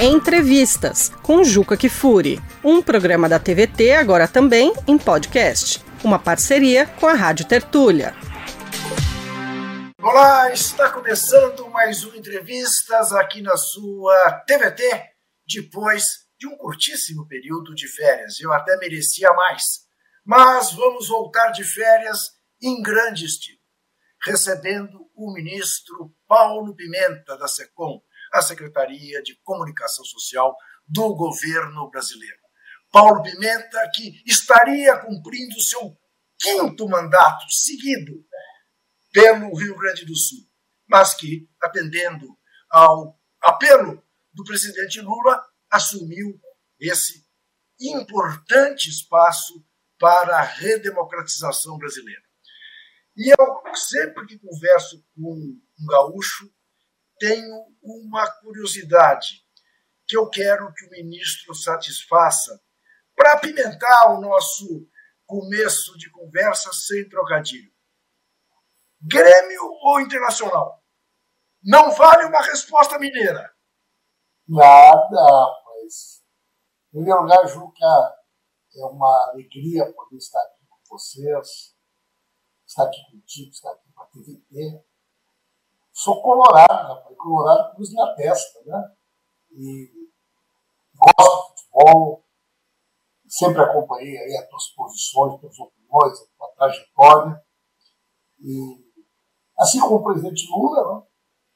Entrevistas com Juca Kifuri, um programa da TVT agora também em podcast, uma parceria com a Rádio Tertúlia. Olá, está começando mais um Entrevistas aqui na sua TVT, depois de um curtíssimo período de férias. Eu até merecia mais, mas vamos voltar de férias em grande estilo, recebendo o ministro Paulo Pimenta da SECOM, a Secretaria de Comunicação Social do governo brasileiro. Paulo Pimenta, que estaria cumprindo seu quinto mandato seguido pelo Rio Grande do Sul, mas que, atendendo ao apelo do presidente Lula, assumiu esse importante espaço para a redemocratização brasileira. E eu, sempre que converso com um gaúcho, tenho uma curiosidade que eu quero que o ministro satisfaça para apimentar o nosso começo de conversa sem trocadilho. Grêmio ou Internacional? Não vale uma resposta mineira. Nada, mas. Em primeiro lugar, Juca, é uma alegria poder estar aqui com vocês, estar aqui contigo, estar aqui com a TVT. Sou colorado, rapaz, colorado cruz na testa, né? E gosto de futebol, sempre acompanhei aí as tuas posições, as tuas opiniões, a tua trajetória. E assim como o presidente Lula, né,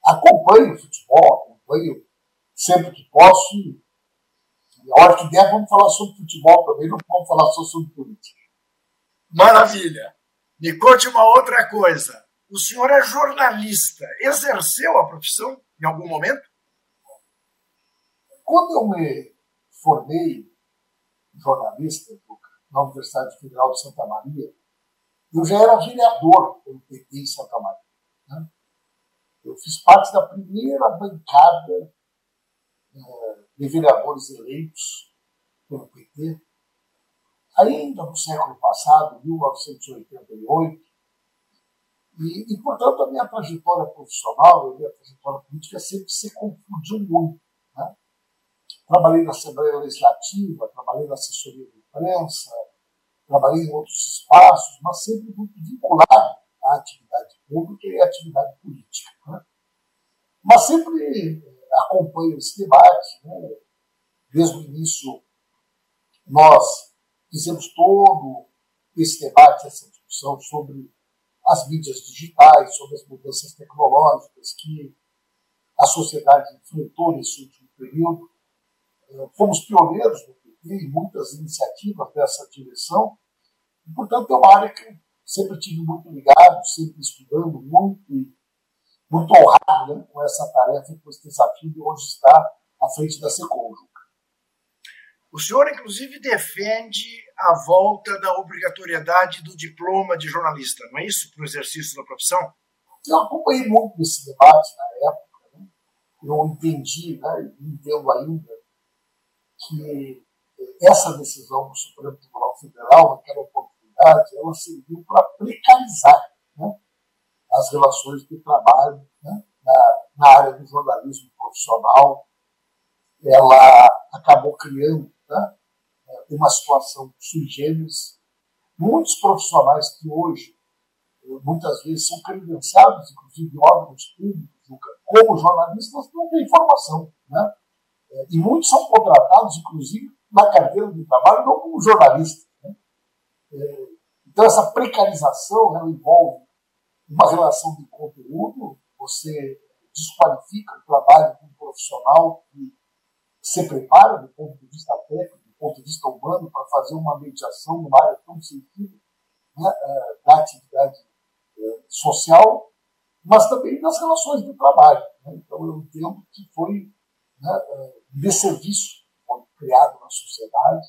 acompanho o futebol, acompanho sempre que posso. E a hora que der, vamos falar sobre futebol também, não vamos falar só sobre política. Maravilha! Me conte uma outra coisa. O senhor é jornalista. Exerceu a profissão em algum momento? Quando eu me formei jornalista na Universidade Federal de Santa Maria, eu já era vereador pelo PT em Santa Maria. Né? Eu fiz parte da primeira bancada é, de vereadores eleitos pelo PT, ainda no século passado, 1988. E, e, portanto, a minha trajetória profissional, a minha trajetória política sempre se confundiu muito. Né? Trabalhei na Assembleia Legislativa, trabalhei na assessoria de imprensa, trabalhei em outros espaços, mas sempre muito vinculado à atividade pública e à atividade política. Né? Mas sempre eh, acompanho esse debate. Né? Desde o início, nós fizemos todo esse debate, essa discussão sobre as mídias digitais, sobre as mudanças tecnológicas que a sociedade enfrentou nesse último período. Eh, fomos pioneiros no PT em muitas iniciativas dessa direção, e, portanto, é uma área que sempre tive muito ligado, sempre estudando muito muito honrado né, com essa tarefa e com esse desafio de hoje estar à frente da Secom. O senhor, inclusive, defende a volta da obrigatoriedade do diploma de jornalista, não é isso, para o exercício da profissão? Eu acompanhei muito esse debate na época. Né? Eu entendi, né, entendo ainda, que essa decisão do Supremo Tribunal Federal, naquela oportunidade, ela serviu para precarizar né, as relações de trabalho né, na, na área do jornalismo profissional. Ela acabou criando né, uma situação sui generis. Muitos profissionais que hoje, muitas vezes, são credenciados, inclusive em órgãos públicos, como jornalistas, não têm formação. Né? E muitos são contratados, inclusive, na carteira de trabalho, não como jornalista. Né? Então, essa precarização ela envolve uma relação de conteúdo, você desqualifica o trabalho de um profissional que se prepara do ponto de vista técnico, do ponto de vista humano, para fazer uma mediação numa área tão sensível né, é, da atividade é, social, mas também das relações de trabalho. Né? Então, eu entendo que foi né, é, de serviço foi criado na sociedade.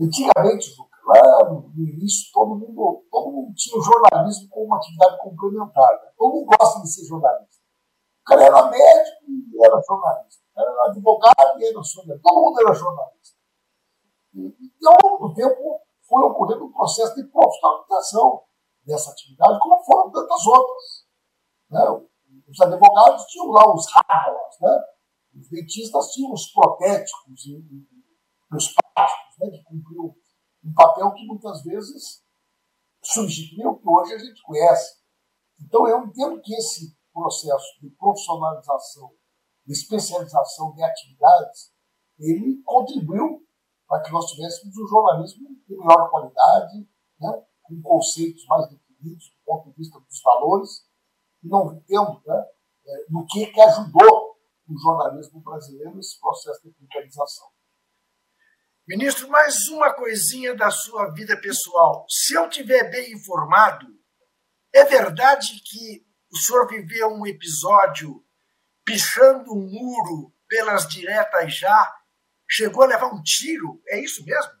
Antigamente, lá no início, todo mundo, todo mundo tinha o jornalismo como uma atividade complementar. Né? Todo mundo gosta de ser jornalista. Cara era médico e era jornalista. Era advogado e era jornalista. Todo mundo era jornalista. E, e ao longo do tempo foi ocorrendo um processo de profissionalização dessa atividade, como foram tantas outras. Né? Os advogados tinham lá os rábalas, né? Os dentistas tinham os protéticos e, e, os práticos, né, que cumpriam um papel que muitas vezes substituiu o que hoje a gente conhece. Então, eu entendo que esse processo de profissionalização, de especialização de atividades, ele contribuiu para que nós tivéssemos um jornalismo de melhor qualidade, né, com conceitos mais definidos do ponto de vista dos valores, não entendo né, é, no que, que ajudou o jornalismo brasileiro nesse processo de aplicalização. Ministro, mais uma coisinha da sua vida pessoal. Se eu tiver bem informado, é verdade que o senhor viveu um episódio pichando um muro pelas diretas já, chegou a levar um tiro? É isso mesmo?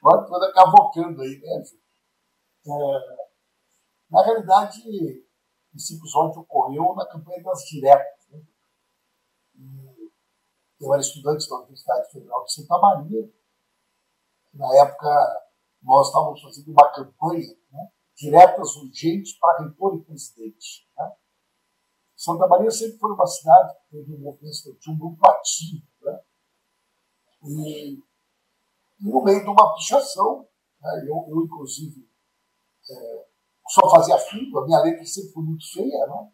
Pode toda cavocando aí, né, é, Na realidade, esse episódio ocorreu na campanha das diretas. Né? eu era estudante da Universidade Federal de Santa Maria. Na época, nós estávamos fazendo uma campanha né, diretas urgentes para reitor e presidente. Né? Santa Maria sempre foi uma cidade que teve um movimento estudantil muito ativo. Né? E, no meio de uma pichação, né, eu, eu, inclusive, é, só fazia fundo, a minha letra sempre foi muito feia, né?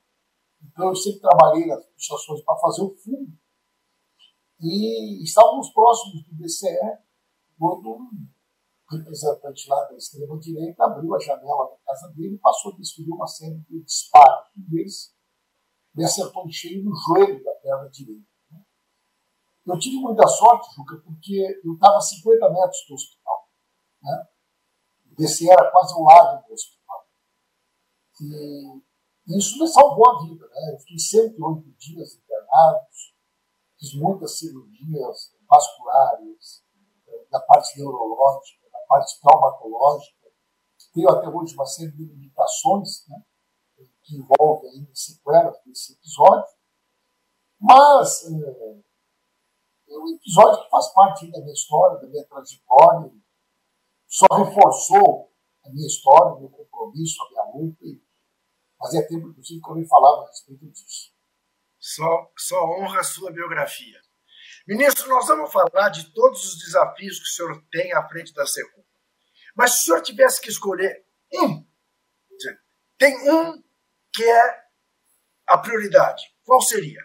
então eu sempre trabalhei nas pichações para fazer o fundo. E estávamos próximos do BCE quando um representante lá da extrema-direita abriu a janela da casa dele e passou a desferir uma série de disparos. Um deles me acertou cheio no joelho da perna direita. Né? Eu tive muita sorte, Juca, porque eu estava a 50 metros do hospital. Né? BCE era quase ao lado do hospital. E isso me salvou a vida. Né? Eu fiquei 108 dias internados, fiz muitas cirurgias vasculares, da parte neurológica, parte traumatológica. Tenho até hoje uma série de limitações né, que envolvem ainda sequelas desse episódio. Mas é, é um episódio que faz parte da minha história, da minha trajetória, só reforçou a minha história, o meu compromisso, a minha luta. Fazia tempo, inclusive, que eu nem falava a respeito disso. Só, só honra a sua biografia. Ministro, nós vamos falar de todos os desafios que o senhor tem à frente da Secom. Mas se o senhor tivesse que escolher um, tem um que é a prioridade, qual seria?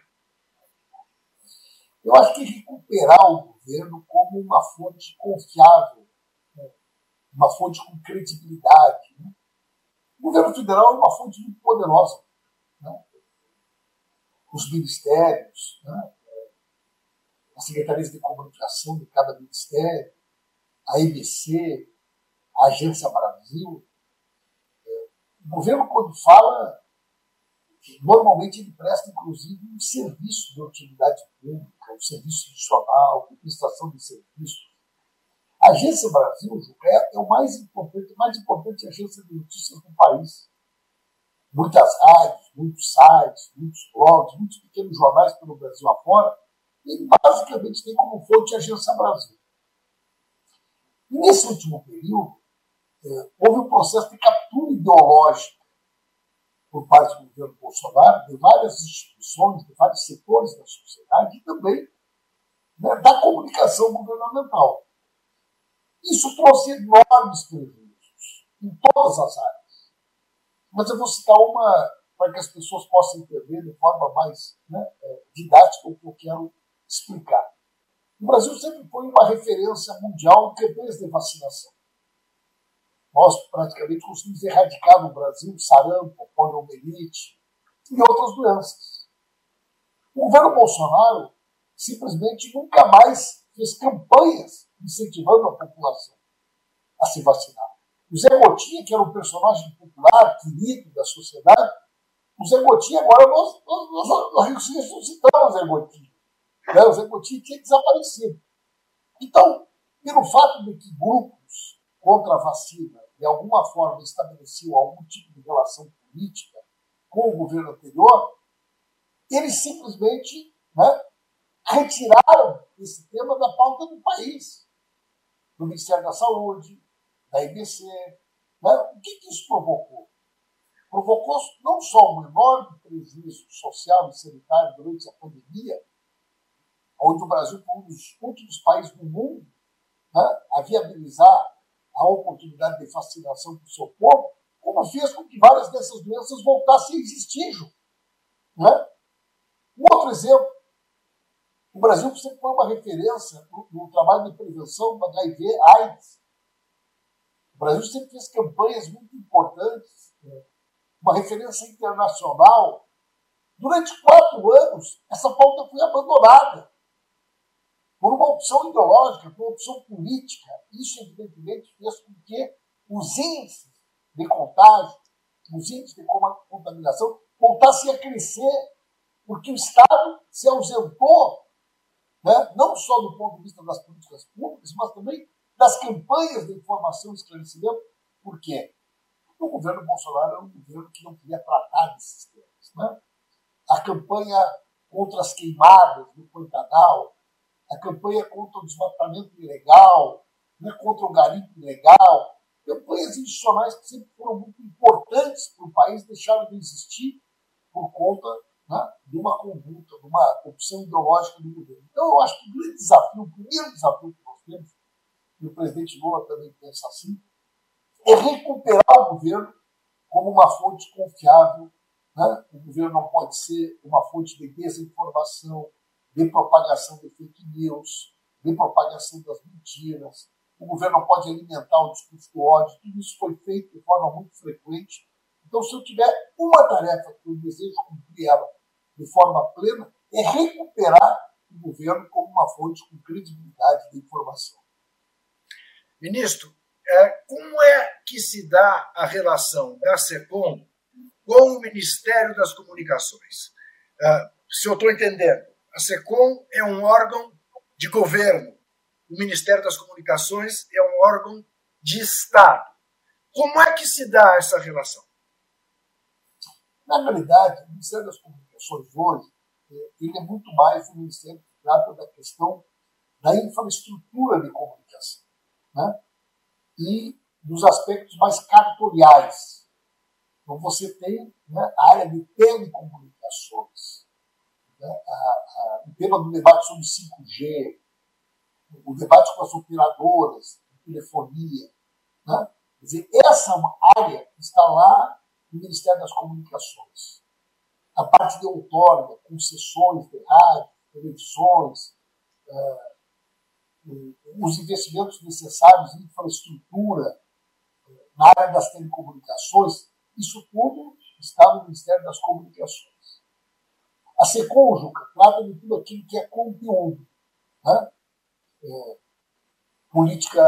Eu acho que recuperar o governo como uma fonte confiável, né? uma fonte com credibilidade. Né? O governo federal é uma fonte muito poderosa os ministérios, né? As secretarias de comunicação de cada ministério, a EBC, a Agência Brasil. O governo, quando fala, normalmente ele presta, inclusive, um serviço de utilidade pública, um serviço adicional, de prestação de serviços. A Agência Brasil, é, é o mais importante, mais importante agência de notícias do país muitas rádios, muitos sites, muitos blogs, muitos pequenos jornais pelo Brasil afora, e basicamente tem como fonte a Agência Brasil. E nesse último período, é, houve um processo de captura ideológica por parte do governo Bolsonaro, de várias instituições, de vários setores da sociedade e também né, da comunicação governamental. Isso trouxe enormes prejuízos em todas as áreas. Mas eu vou citar uma para que as pessoas possam entender de forma mais né, é, didática o que eu quero explicar. O Brasil sempre foi uma referência mundial em campanhas de vacinação. Nós praticamente conseguimos erradicar no Brasil sarampo, poliomielite e outras doenças. O governo Bolsonaro simplesmente nunca mais fez campanhas incentivando a população a se vacinar. O Zé Gotinha, que era um personagem popular, querido da sociedade, o Zé Gotinha, agora nós, nós, nós, nós ressuscitamos o Zé Gotinha. Né? O Gotinha tinha desaparecido. Então, pelo fato de que grupos contra a vacina, de alguma forma, estabeleciam algum tipo de relação política com o governo anterior, eles simplesmente né, retiraram esse tema da pauta do país, do Ministério da Saúde, da IBC. Né? O que, que isso provocou? provocou não só um enorme prejuízo social e sanitário durante a pandemia, onde o Brasil foi um dos últimos países do mundo né, a viabilizar a oportunidade de vacinação para o seu povo, como fez com que várias dessas doenças voltassem a existir. Né? Um outro exemplo, o Brasil sempre foi uma referência no, no trabalho de prevenção do HIV, AIDS. O Brasil sempre fez campanhas muito importantes, né? uma referência internacional. Durante quatro anos, essa pauta foi abandonada por uma opção ideológica, por uma opção política. Isso, evidentemente, fez com que os índices de contágio, os índices de contaminação voltassem a crescer, porque o Estado se ausentou, né, não só do ponto de vista das políticas públicas, mas também das campanhas de informação e esclarecimento. Por quê? Porque o governo Bolsonaro era um governo que não queria tratar desses temas. Né? A campanha contra as queimadas do Pantanal, a campanha contra o desmatamento ilegal, né, contra o garimpo ilegal, campanhas institucionais que sempre foram muito importantes para o país, deixaram de existir por conta né, de uma conduta, de uma opção ideológica do governo. Então, eu acho que o grande desafio, o primeiro desafio que nós temos, e o presidente Lula também pensa assim, é recuperar o governo como uma fonte confiável. Né? O governo não pode ser uma fonte de desinformação, de propagação de fake news, de propagação das mentiras. O governo pode alimentar o discurso do ódio. Tudo isso foi feito de forma muito frequente. Então, se eu tiver uma tarefa que eu desejo cumprir ela de forma plena, é recuperar o governo como uma fonte com credibilidade de informação. Ministro, é, como é que se dá a relação da SECOM com o Ministério das Comunicações? É, se eu estou entendendo, a SECOM é um órgão de governo, o Ministério das Comunicações é um órgão de Estado. Como é que se dá essa relação? Na realidade, o Ministério das Comunicações hoje é, ele é muito mais um ministério que trata da questão da infraestrutura de comunicação né? e dos aspectos mais cartoriais. Então, você tem né, a área de telecomunicações, né, o tema do debate sobre 5G, o debate com as operadoras de telefonia. Né? Quer dizer, essa área está lá no Ministério das Comunicações. A parte de outorga, concessões de rádio, televisões, uh, os investimentos necessários em infraestrutura na área das telecomunicações, isso tudo está no Ministério das Comunicações. A Secônjuga trata de tudo aquilo que é conteúdo. Né? É, política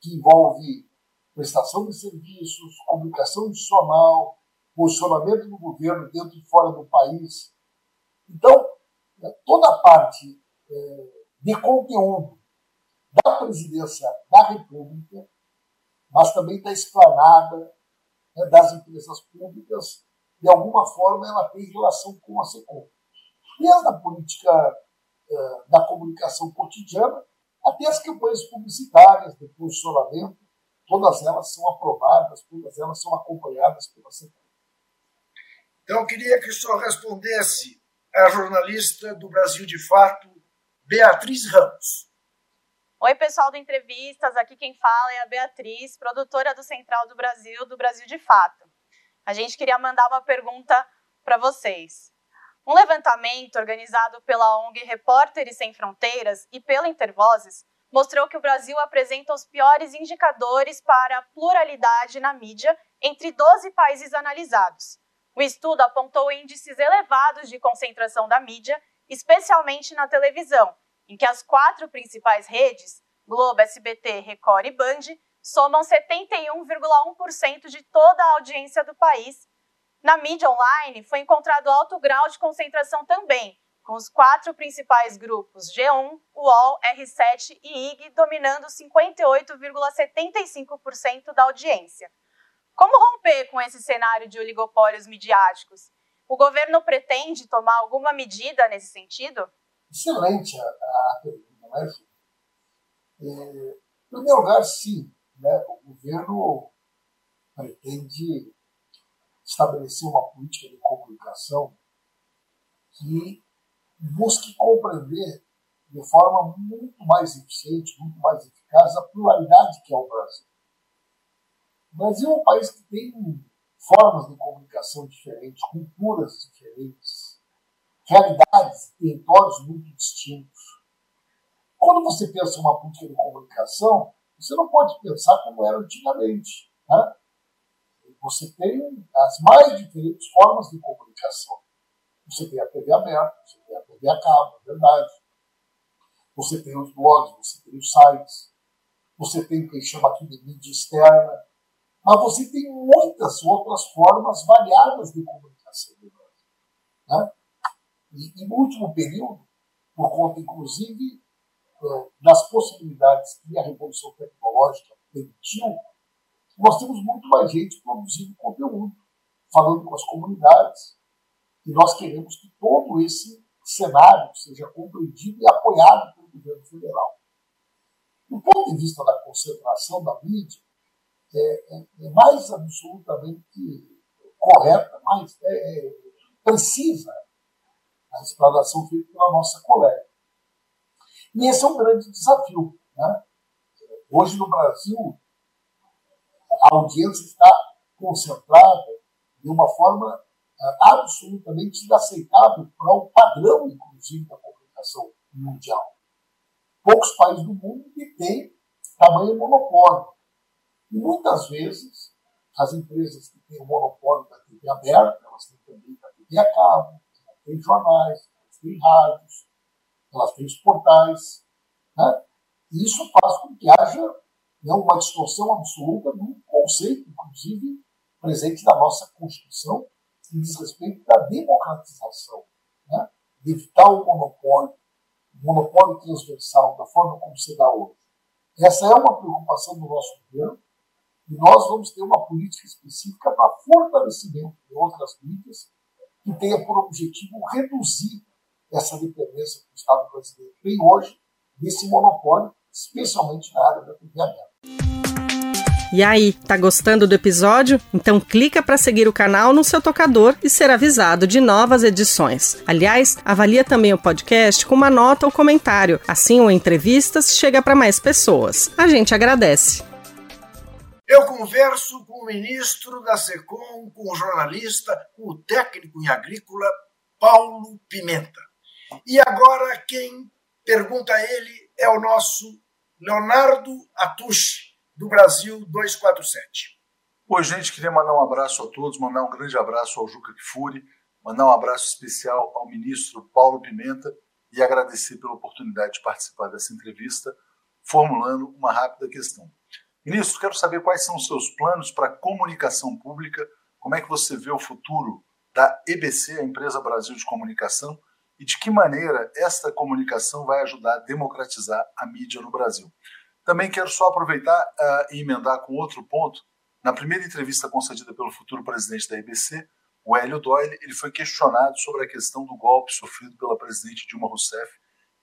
que envolve prestação de serviços, comunicação institucional, posicionamento do governo dentro e fora do país. Então, é, toda a parte é, de conteúdo da presidência da República, mas também da esplanada né, das empresas públicas, de alguma forma ela tem relação com a SECOM. Desde a política eh, da comunicação cotidiana até as campanhas publicitárias de posicionamento, todas elas são aprovadas, todas elas são acompanhadas pela SECOM. Então, eu queria que o senhor respondesse à jornalista do Brasil de Fato, Beatriz Ramos. Oi, pessoal do Entrevistas. Aqui quem fala é a Beatriz, produtora do Central do Brasil, do Brasil de Fato. A gente queria mandar uma pergunta para vocês. Um levantamento organizado pela ONG Repórteres Sem Fronteiras e pela Intervozes mostrou que o Brasil apresenta os piores indicadores para a pluralidade na mídia entre 12 países analisados. O estudo apontou índices elevados de concentração da mídia, especialmente na televisão, em que as quatro principais redes, Globo, SBT, Record e Band, somam 71,1% de toda a audiência do país. Na mídia online, foi encontrado alto grau de concentração também, com os quatro principais grupos G1, UOL, R7 e IG dominando 58,75% da audiência. Como romper com esse cenário de oligopólios midiáticos? O governo pretende tomar alguma medida nesse sentido? Excelente a, pergunta, não é, Ju? É, em primeiro lugar, sim. Né, o governo pretende estabelecer uma política de comunicação que busque compreender de forma muito mais eficiente, muito mais eficaz a pluralidade que é o Brasil. O Brasil é um país que tem formas de comunicação diferentes, culturas diferentes, realidades, territórios muito distintos. Quando você pensa uma política de comunicação, você não pode pensar como era antigamente. Né? Você tem as mais diferentes formas de comunicação. Você tem a TV aberta, você tem a TV a cabo, é verdade. Você tem os blogs, você tem os sites, você tem o que chama aqui de mídia externa, mas você tem muitas outras formas variadas de comunicação. Né? E, e, no último período, por conta, inclusive, das possibilidades que a revolução tecnológica permitiu, nós temos muito mais gente produzindo conteúdo, falando com as comunidades, e nós queremos que todo esse cenário seja compreendido e apoiado pelo governo federal. Do ponto de vista da concentração da mídia, é, é, é mais absolutamente correta, mais é, é, precisa a explanação feita pela nossa colega. E esse é um grande desafio. Né? Hoje no Brasil, a audiência está concentrada de uma forma uh, absolutamente inaceitável para o padrão, inclusive, da comunicação mundial. Poucos países do mundo que têm tamanho monopólio. E muitas vezes, as empresas que têm o monopólio da TV aberta, elas têm também da TV a cabo, elas têm jornais, elas têm rádios, elas têm os portais. Né? E isso faz com que haja né, uma distorção absoluta do conceito, inclusive, presente da nossa Constituição, que diz respeito à democratização, né? de evitar o monopólio, o monopólio transversal da forma como se dá hoje. Essa é uma preocupação do nosso governo, e nós vamos ter uma política específica para fortalecimento de outras mídias que tenha por objetivo reduzir essa dependência que o Estado brasileiro tem hoje desse monopólio, especialmente na área da TV aberta. E aí, tá gostando do episódio? Então clica para seguir o canal no seu tocador e ser avisado de novas edições. Aliás, avalia também o podcast com uma nota ou comentário. Assim o entrevistas chega para mais pessoas. A gente agradece. Eu converso com o ministro da SECOM, com o jornalista, com o técnico em agrícola, Paulo Pimenta. E agora quem pergunta a ele é o nosso Leonardo Atushi, do Brasil 247. Oi, gente, queria mandar um abraço a todos, mandar um grande abraço ao Juca Kfouri, mandar um abraço especial ao ministro Paulo Pimenta e agradecer pela oportunidade de participar dessa entrevista, formulando uma rápida questão. Ministro, quero saber quais são os seus planos para a comunicação pública, como é que você vê o futuro da EBC, a Empresa Brasil de Comunicação, e de que maneira esta comunicação vai ajudar a democratizar a mídia no Brasil. Também quero só aproveitar uh, e emendar com outro ponto. Na primeira entrevista concedida pelo futuro presidente da EBC, o Hélio Doyle, ele foi questionado sobre a questão do golpe sofrido pela presidente Dilma Rousseff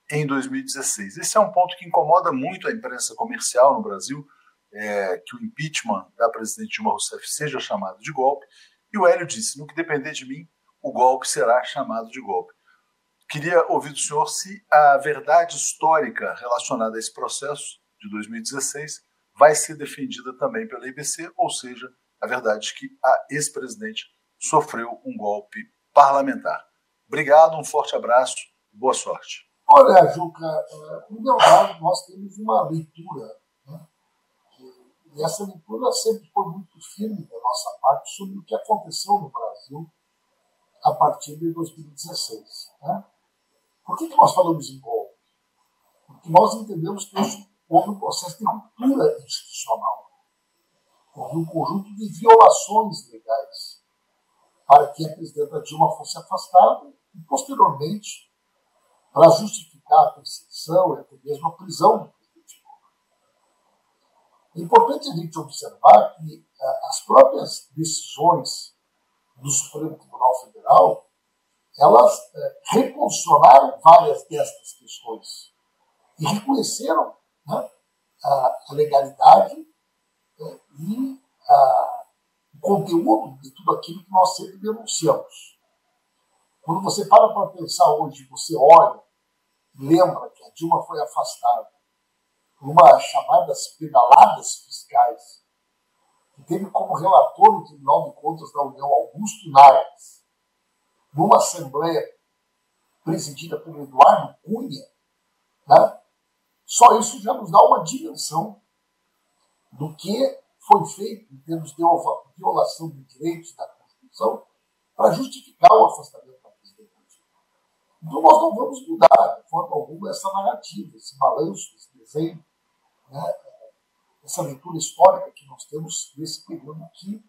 em 2016. Esse é um ponto que incomoda muito a imprensa comercial no Brasil, é, que o impeachment da presidente Dilma Rousseff seja chamado de golpe. E o Hélio disse: no que depender de mim, o golpe será chamado de golpe. Queria ouvir do senhor se a verdade histórica relacionada a esse processo de 2016 vai ser defendida também pela IBC, ou seja, a verdade de que a ex-presidente sofreu um golpe parlamentar. Obrigado, um forte abraço, boa sorte. Olha, Juca, em é, verdade, nós temos uma leitura e essa leitura sempre foi muito firme da nossa parte sobre o que aconteceu no Brasil a partir de 2016. Né? Por que, que nós falamos em golpe? Porque nós entendemos que houve um processo de ruptura institucional. Houve um conjunto de violações legais para que a presidenta Dilma fosse afastada e, posteriormente, para justificar a perseguição e até mesmo a prisão é importante a gente observar que eh, as próprias decisões do Supremo Tribunal Federal elas é, reposicionaram várias destas questões e reconheceram né, a, a, legalidade é, e a o conteúdo de tudo aquilo que nós sempre denunciamos. Quando você para para pensar hoje, você olha, lembra que a Dilma foi afastada por uma chamadas pedaladas fiscais, que teve como relator o Tribunal de Contas da União Augusto Nardes, numa assembleia presidida por Eduardo Cunha, né? só isso já nos dá uma dimensão do que foi feito em termos de violação de direitos da Constituição para justificar o afastamento da presidente Então nós não vamos mudar de forma alguma essa narrativa, esse balanço, esse desenho, né? essa leitura histórica que nós temos nesse período que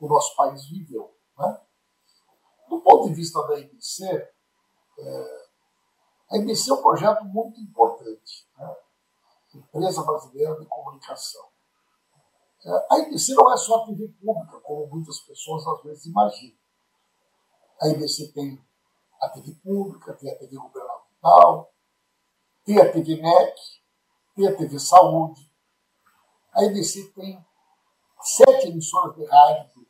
o nosso país viveu. Né? Do ponto de vista da IBC, é, a IBC é um projeto muito importante, né? Empresa Brasileira de Comunicação. É, a IBC não é só a TV pública, como muitas pessoas às vezes imaginam. A IBC tem a TV pública, tem a TV governamental, tem a TV NEC, tem a TV Saúde. A IBC tem sete emissoras de rádio,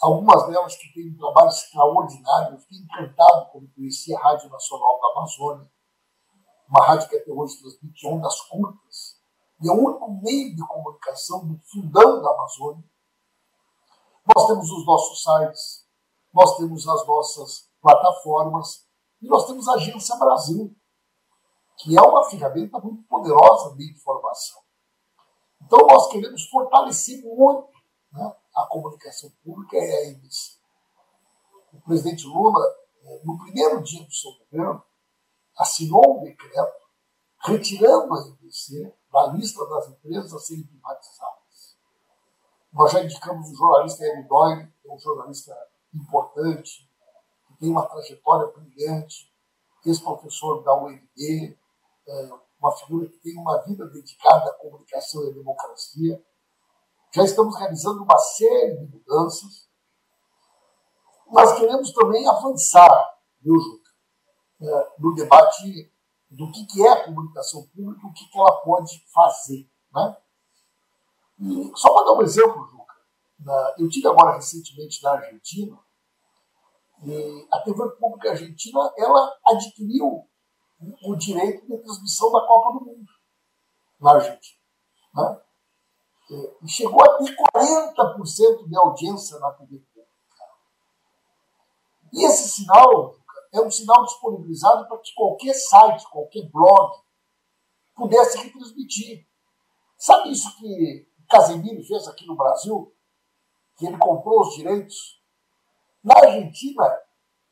algumas delas que têm um trabalho extraordinário. Eu fiquei encantado quando conheci a Rádio Nacional da Amazônia, uma rádio que até hoje transmite ondas curtas e é o único meio de comunicação do fundão da Amazônia. Nós temos os nossos sites, nós temos as nossas plataformas e nós temos a Agência Brasil, que é uma ferramenta muito poderosa de informação. Então nós queremos fortalecer muito né, a comunicação pública e a emissão. O presidente Lula, eh, no primeiro dia do seu governo, assinou um decreto retirando a IBC da lista das empresas a serem privatizadas. Nós já indicamos o jornalista Hélio Doyle, que é um jornalista importante, que tem uma trajetória brilhante, ex-professor da UNB, é, uma figura que tem uma vida dedicada à comunicação e à democracia. Já estamos realizando uma série de mudanças. Nós queremos também avançar, viu, Juca, é, no debate do que, é a comunicação pública o que, ela pode fazer. Né? E só para dar um exemplo, Juca, eu tive agora recentemente na Argentina, e a TV Pública Argentina ela adquiriu o direito de transmissão da Copa do Mundo na Argentina. Né? E chegou a ter 40% de audiência na TV Pública. E esse sinal é um sinal disponibilizado para que qualquer site, qualquer blog pudesse retransmitir. Sabe isso que Casemiro fez aqui no Brasil? Que ele comprou os direitos? Na Argentina,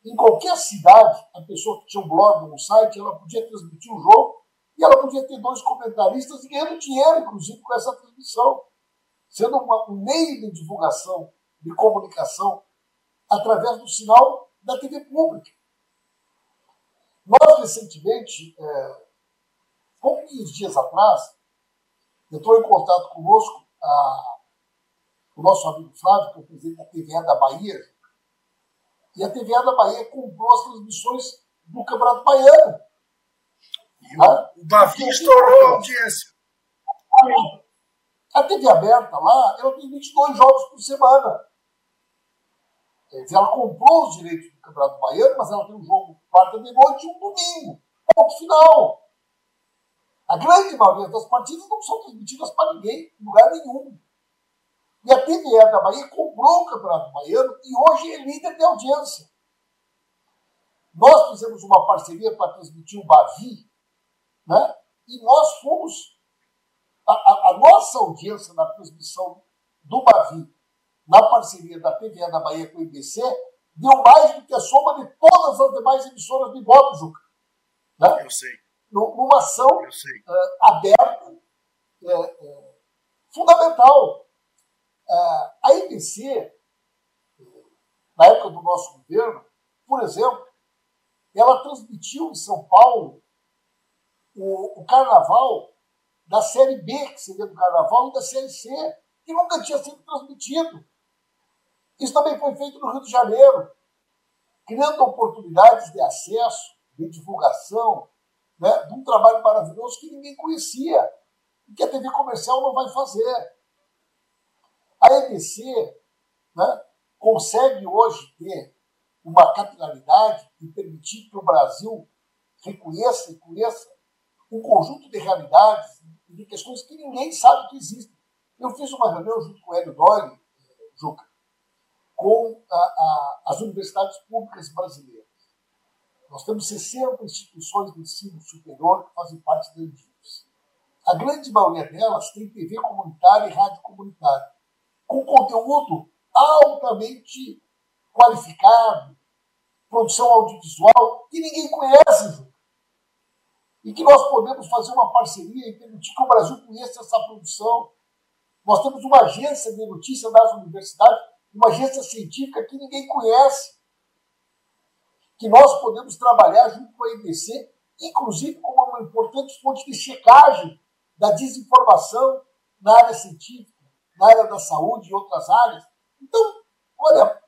em qualquer cidade, a pessoa que tinha um blog, um site, ela podia transmitir o jogo e ela podia ter dois comentaristas e ganhando dinheiro, inclusive, com essa transmissão. Sendo uma, um meio de divulgação, de comunicação, através do sinal da TV pública. Nós, recentemente, é, poucos dias atrás, entrou em contato conosco a, o nosso amigo Flávio, que é o presidente da TVA da Bahia, e a TVA da Bahia comprou as transmissões do Campeonato Baiano. E o Bavi estourou a audiência. A TV aberta lá, ela tem 22 jogos por semana. Quer dizer, ela comprou os direitos do Campeonato Baiano, mas ela tem um jogo quarta de noite e um domingo. Ponto final. A grande maioria das partidas não são transmitidas para ninguém, em lugar nenhum. E a TVE da Bahia comprou o Campeonato Baiano e hoje é líder de audiência. Nós fizemos uma parceria para transmitir o Bavi, né? e nós fomos. A, a, a nossa audiência na transmissão do Bavi na parceria da TVE da Bahia com o IBC, deu mais do que a soma de todas as demais emissoras do Ibope, Juca. Né? Eu sei. Numa ação uh, aberta, uh, uh, fundamental. a IBC, na época do nosso governo, por exemplo, ela transmitiu em São Paulo o, o carnaval da Série B, que seria do carnaval, e da Série C, que nunca tinha sido transmitido. Isso também foi feito no Rio de Janeiro, criando oportunidades de acesso, de divulgação, né, de um trabalho maravilhoso que ninguém conhecia e que a TV comercial não vai fazer. A EBC né, consegue hoje ter uma capilaridade e permitir que o Brasil reconheça e conheça um conjunto de realidades e de questões que ninguém sabe que existem. Eu fiz uma reunião junto com o Hélio Doyle, Juca, com a, a, as universidades públicas brasileiras. Nós temos 60 instituições de ensino superior que fazem parte da EDIPS. A grande maioria delas tem TV comunitária e rádio comunitária, com conteúdo altamente qualificado, produção audiovisual que ninguém conhece, e que nós podemos fazer uma parceria e permitir que o Brasil conheça essa produção. Nós temos uma agência de notícia das universidades, uma agência científica que ninguém conhece, que nós podemos trabalhar junto com a IBC, inclusive como uma importante fonte de checagem da desinformação na área científica, na área da saúde e outras áreas. Então, olha,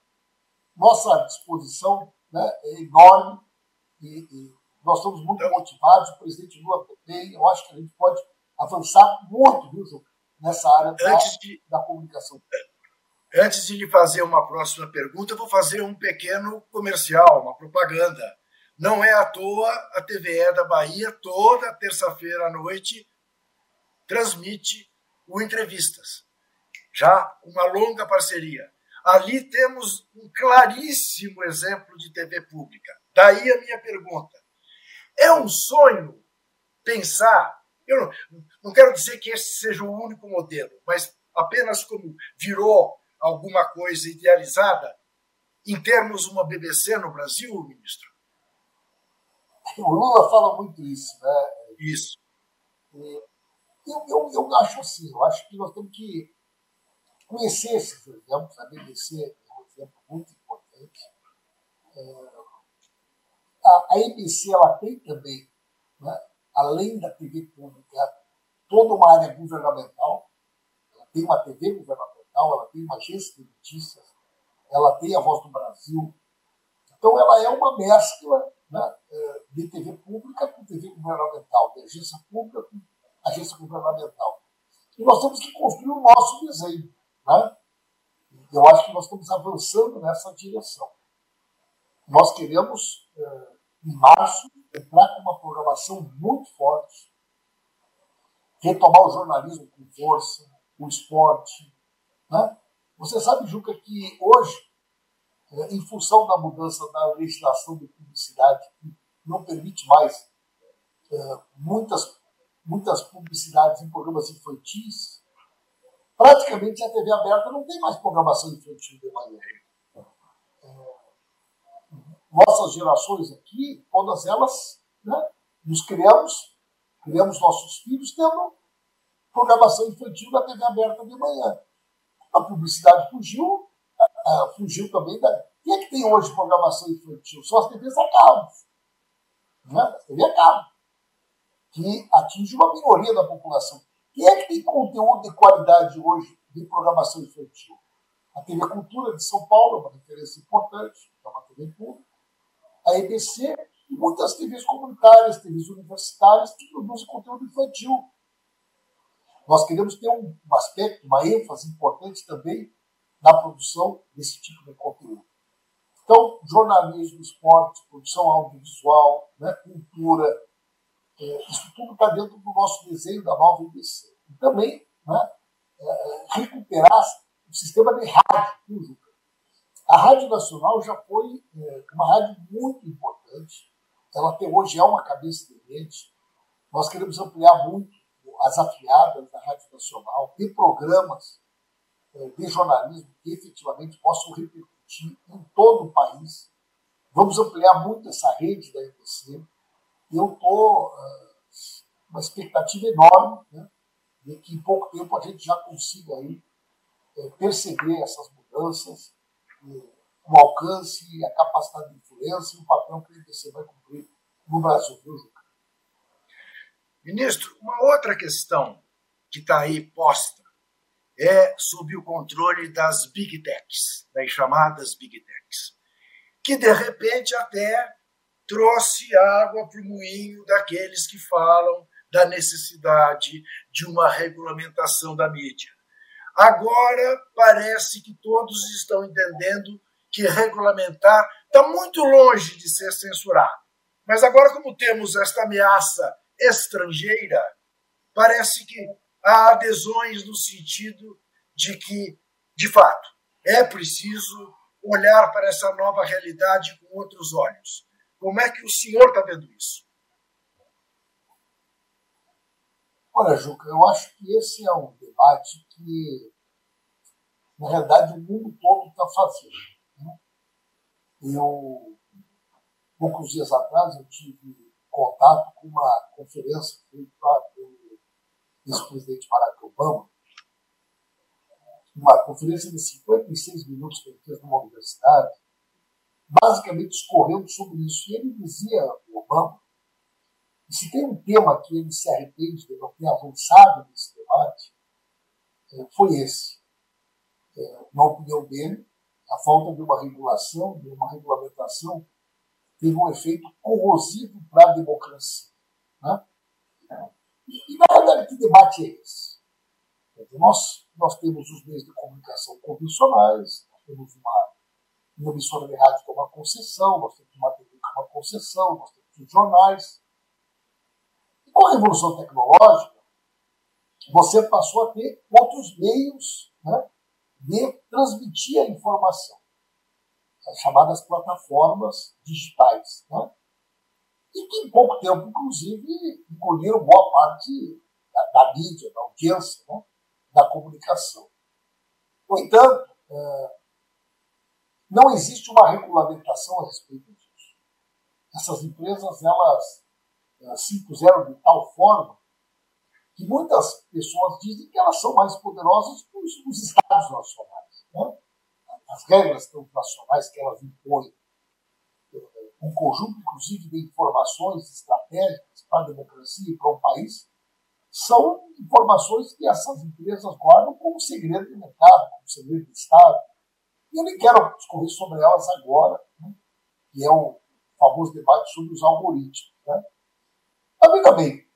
nossa disposição né, é enorme e, e nós estamos muito motivados, o presidente Lula também. Eu acho que a gente pode avançar muito, viu, Ju, nessa área da, de, da comunicação. Antes de lhe fazer uma próxima pergunta, eu vou fazer um pequeno comercial, uma propaganda. Não é à toa a TVE da Bahia, toda terça-feira à noite, transmite o Entrevistas. Já uma longa parceria. Ali temos um claríssimo exemplo de TV pública. Daí a minha pergunta. É um sonho pensar. Eu não, não quero dizer que esse seja o único modelo, mas apenas como virou alguma coisa idealizada, em termos uma BBC no Brasil, ministro? O Lula fala muito isso, né? Isso. Eu, eu, eu acho assim, eu acho que nós temos que conhecer esses exemplos. A BBC é um exemplo muito importante. É, a, a ela tem também, né, além da TV pública, toda uma área governamental. Ela tem uma TV governamental, ela tem uma agência de notícias, ela tem a Voz do Brasil. Então, ela é uma mescla né, é, de TV pública com TV governamental, de agência pública com agência governamental. E nós temos que construir o nosso desenho. Né? Eu acho que nós estamos avançando nessa direção. Nós queremos, eh, em março, entrar com uma programação muito forte, retomar o jornalismo com força, o esporte. Né? Você sabe, Juca, que hoje, eh, em função da mudança da legislação de publicidade, que não permite mais eh, muitas, muitas publicidades em programas infantis, praticamente a TV aberta não tem mais programação infantil de manhã nossas gerações aqui, todas elas, né, nos criamos, criamos nossos filhos tendo programação infantil na TV aberta de manhã. A publicidade fugiu, uh, fugiu também da. Quem é que tem hoje programação infantil? São as TVs a cabo. Né? As TV a cabo. Que atinge uma minoria da população. Quem é que tem conteúdo de qualidade hoje de programação infantil? A TV Cultura de São Paulo é uma referência importante, é uma TV pública a EBC e muitas TVs comunitárias, TVs universitárias que produzem conteúdo infantil. Nós queremos ter um, aspecto, uma ênfase importante também na produção desse tipo de conteúdo. Então, jornalismo, esporte, produção audiovisual, né, cultura, é, isso tudo está dentro do nosso desenho da nova EBC. E também né, é, recuperar o sistema de rádio, a Rádio Nacional já foi é, uma rádio muito importante. Ela até hoje é uma cabeça de rede. Nós queremos ampliar muito as afiliadas da Rádio Nacional, ter programas é, de jornalismo que efetivamente possam repercutir em todo o país. Vamos ampliar muito essa rede da EBC. Eu estou uh, uma expectativa enorme né, de que em pouco tempo a gente já consiga aí, é, perceber essas mudanças o alcance, a capacidade de influência e o papel que o IBC vai cumprir no Brasil, viu, Juca? Ministro, uma outra questão que está aí posta é sob o controle das big techs, das chamadas big techs, que de repente até trouxe água para o moinho daqueles que falam da necessidade de uma regulamentação da mídia. Agora parece que todos estão entendendo que regulamentar está muito longe de ser censurar. Mas agora, como temos esta ameaça estrangeira, parece que há adesões no sentido de que, de fato, é preciso olhar para essa nova realidade com outros olhos. Como é que o senhor está vendo isso? Olha, Juca, eu acho que esse é um debate que, na realidade, o mundo todo está fazendo. Né? Eu, poucos dias atrás, eu tive contato com uma conferência feita pelo ex-presidente Barack Obama, uma conferência de 56 minutos que ele fez numa universidade, basicamente escorrendo sobre isso. E ele dizia, o Obama, e se tem um tema que ele se arrepende de não ter avançado nesse debate, é, foi esse. É, na opinião dele, a falta de uma regulação, de uma regulamentação, teve um efeito corrosivo para a democracia. Né? E, na verdade, que debate é esse? Nós, nós temos os meios de comunicação convencionais, nós temos uma, uma emissora de rádio que é uma concessão, nós temos uma TV que é uma concessão, nós temos os jornais. Com a revolução tecnológica, você passou a ter outros meios né, de transmitir a informação, as chamadas plataformas digitais. Né? E que em pouco tempo, inclusive, engoliram boa parte da, da mídia, da audiência, né? da comunicação. No entanto, é, não existe uma regulamentação a respeito disso. Essas empresas, elas se impuseram de tal forma que muitas pessoas dizem que elas são mais poderosas que os, os Estados nacionais. Né? As regras transnacionais que elas impõem, é, um conjunto, inclusive, de informações estratégicas para a democracia e para o país, são informações que essas empresas guardam como segredo de mercado, como segredo de Estado. E eu nem quero discorrer sobre elas agora, né? que é o famoso debate sobre os algoritmos. Né? Mas veja bem,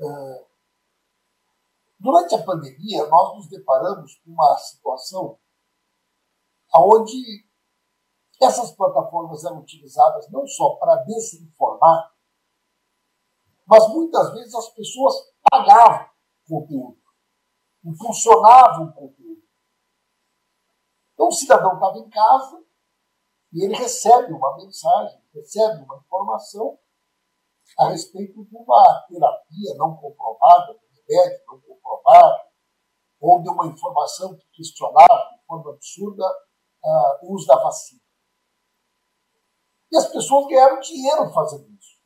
é, durante a pandemia nós nos deparamos com uma situação onde essas plataformas eram utilizadas não só para desinformar, mas muitas vezes as pessoas pagavam conteúdo, impulsionavam conteúdo. Então o cidadão estava em casa e ele recebe uma mensagem, recebe uma informação a respeito de uma terapia não comprovada, de remédio não comprovado, ou de uma informação que questionava de forma absurda uh, o uso da vacina. E as pessoas ganharam dinheiro fazendo isso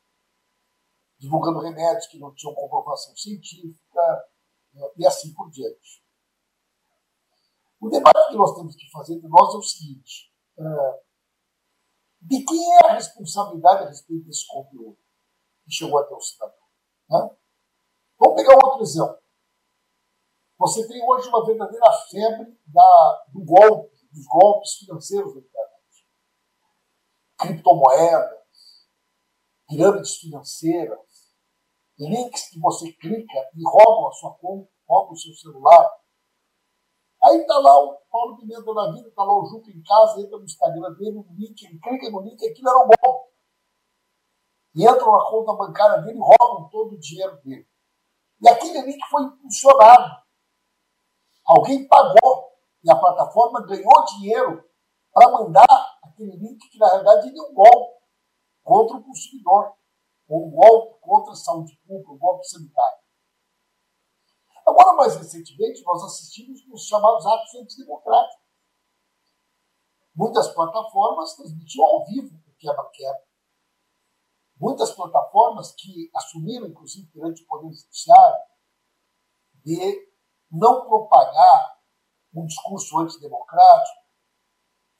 divulgando remédios que não tinham comprovação científica né, e assim por diante. O debate que nós temos que fazer de nós é o seguinte: é, de quem é a responsabilidade a respeito desse conteúdo que chegou até o cidadão? Né? Vamos pegar outro exemplo. Você tem hoje uma verdadeira febre da, do golpe, dos golpes financeiros da internet. Criptomoedas, pirâmides financeiras, links que você clica e roubam a sua conta, roubam o seu celular. Aí está lá o Paulo Pimenta da vida, está lá o Juca em casa, entra no Instagram dele, no link, clica no link, aquilo era um golpe. E entram na conta bancária dele e roubam todo o dinheiro dele. E aquele link foi impulsionado. Alguém pagou e a plataforma ganhou dinheiro para mandar aquele link que, na verdade, é um golpe contra o consumidor ou um golpe contra a saúde pública, um golpe sanitário. Agora, mais recentemente, nós assistimos os chamados atos antidemocráticos. Muitas plataformas transmitiam ao vivo o quebra-quebra. Muitas plataformas que assumiram, inclusive, perante o Poder Judiciário, de não propagar um discurso antidemocrático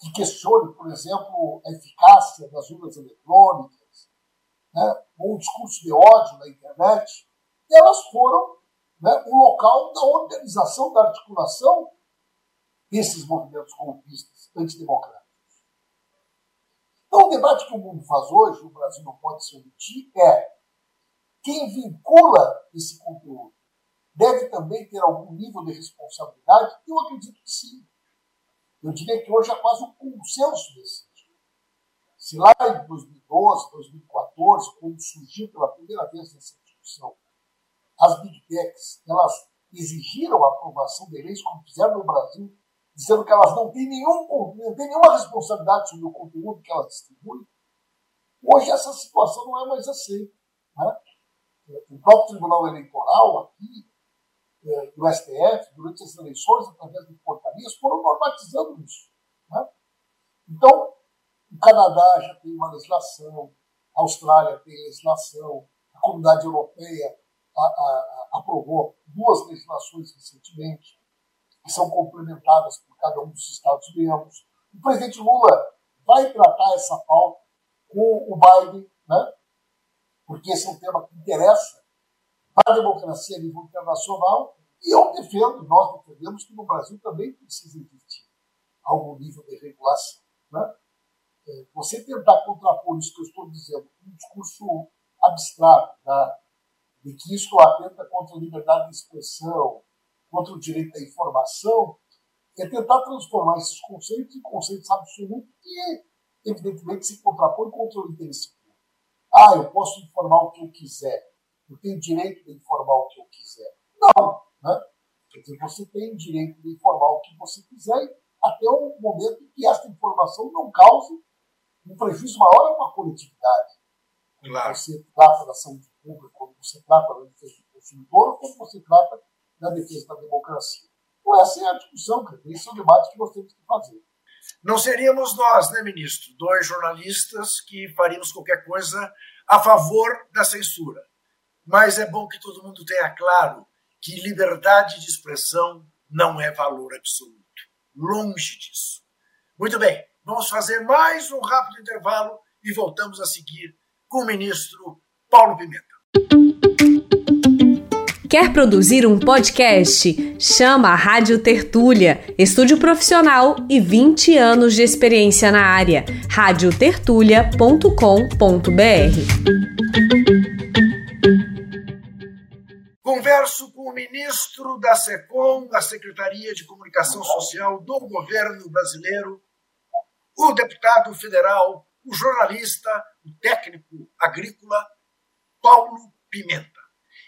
que questione, por exemplo, a eficácia das urnas eletrônicas, né, ou um discurso de ódio na internet, elas foram né, o local da organização, da articulação desses movimentos golpistas antidemocráticos. Então, o debate que o mundo faz hoje, o Brasil não pode se omitir, é quem vincula esse conteúdo deve também ter algum nível de responsabilidade? Eu acredito que sim. Eu diria que hoje há quase um consenso nesse sentido. Se lá em 2012, 2014, quando surgiu pela primeira vez essa discussão, as big techs, elas exigiram a aprovação de leis como fizeram no Brasil, dizendo que elas não têm, nenhum, não têm nenhuma responsabilidade sobre o conteúdo que elas distribuem, hoje essa situação não é mais assim. Né? O próprio Tribunal Eleitoral aqui, é, do STF, durante as eleições, através de portarias, foram normatizando isso. Né? Então, o Canadá já tem uma legislação, a Austrália tem legislação, a Comunidade Europeia a, a, a, aprovou duas legislações recentemente, que são complementadas por cada um dos Estados-membros. O presidente Lula vai tratar essa pauta com o Biden, né? porque esse é um tema que interessa para a democracia a nível internacional, e eu defendo, nós defendemos que no Brasil também precisa existir algum nível de regulação. Né? É, você tentar contrapor isso que eu estou dizendo um discurso abstrato, né? de que isso atenta contra a liberdade de expressão, contra o direito à informação, é tentar transformar esses conceitos em conceitos absolutos que, evidentemente, se contrapõem contra o interesse público. Ah, eu posso informar o que eu quiser, eu tenho direito de informar o que eu quiser. Não, né? Quer dizer, você tem direito de informar o que você quiser até o momento em que essa informação não cause um prejuízo maior a uma coletividade. Claro. Você trata da saúde pública, quando você trata da defesa do consumidor, quando você trata da defesa da democracia. Então, essa é a discussão, esse é o debate que nós temos que fazer. Não seríamos nós, né, ministro? Dois jornalistas que faríamos qualquer coisa a favor da censura. Mas é bom que todo mundo tenha claro que liberdade de expressão não é valor absoluto. Longe disso. Muito bem, vamos fazer mais um rápido intervalo e voltamos a seguir com o ministro Paulo Pimenta. Quer produzir um podcast? Chama a Rádio Tertúlia, estúdio profissional e 20 anos de experiência na área. radiotertulia.com.br Converso com o ministro da SECOM, da Secretaria de Comunicação Social do governo brasileiro, o deputado federal, o jornalista, o técnico agrícola, Paulo Pimenta.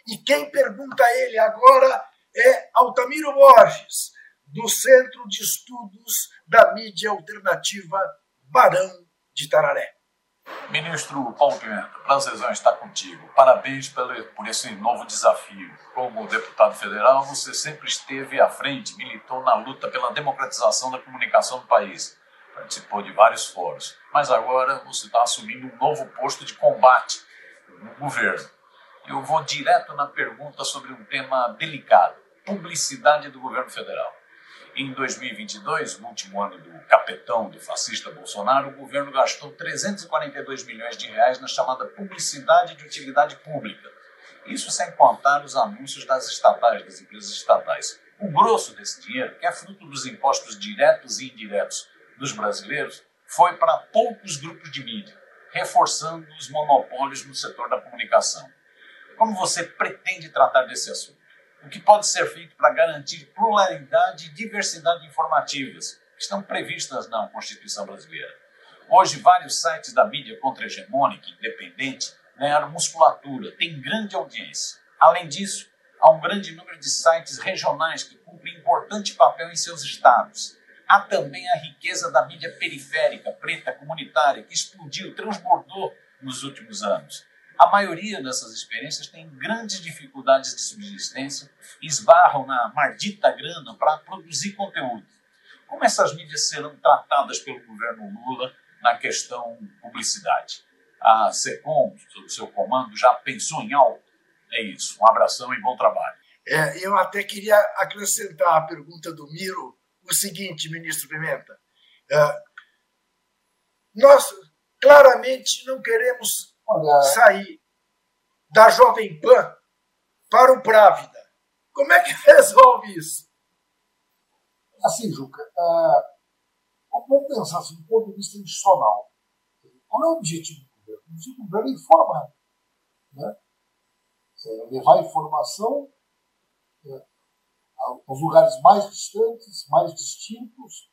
E quem pergunta a ele agora é Altamiro Borges, do Centro de Estudos da Mídia Alternativa Barão de Tararé. Ministro Paulo Pimenta, prazerzão estar contigo. Parabéns por esse novo desafio. Como deputado federal, você sempre esteve à frente, militou na luta pela democratização da comunicação do país. Participou de vários fóruns. Mas agora você está assumindo um novo posto de combate no governo. Eu vou direto na pergunta sobre um tema delicado: publicidade do governo federal. Em 2022, no último ano do capetão do fascista Bolsonaro, o governo gastou 342 milhões de reais na chamada publicidade de utilidade pública. Isso sem contar os anúncios das estatais, das empresas estatais. O grosso desse dinheiro, que é fruto dos impostos diretos e indiretos dos brasileiros, foi para poucos grupos de mídia, reforçando os monopólios no setor da comunicação. Como você pretende tratar desse assunto? o que pode ser feito para garantir pluralidade e diversidade informativas que estão previstas na Constituição brasileira. Hoje, vários sites da mídia contra-hegemônica independente ganharam musculatura, têm grande audiência. Além disso, há um grande número de sites regionais que cumprem importante papel em seus estados. Há também a riqueza da mídia periférica, preta, comunitária, que explodiu, transbordou nos últimos anos. A maioria dessas experiências tem grandes dificuldades de subsistência, esbarram na maldita grana para produzir conteúdo. Como essas mídias serão tratadas pelo governo Lula na questão publicidade? A SECOM, sob seu comando, já pensou em algo? É isso. Um abração e bom trabalho. É, eu até queria acrescentar à pergunta do Miro o seguinte, ministro Pimenta. É, nós claramente não queremos Olha... sair da Jovem Pan para o Právida. Como é que resolve isso? Assim, Juca, uh, vamos pensar assim, do ponto de vista institucional. Qual é o objetivo do governo? O objetivo do governo é informar. Né? É levar informação é, aos lugares mais distantes, mais distintos,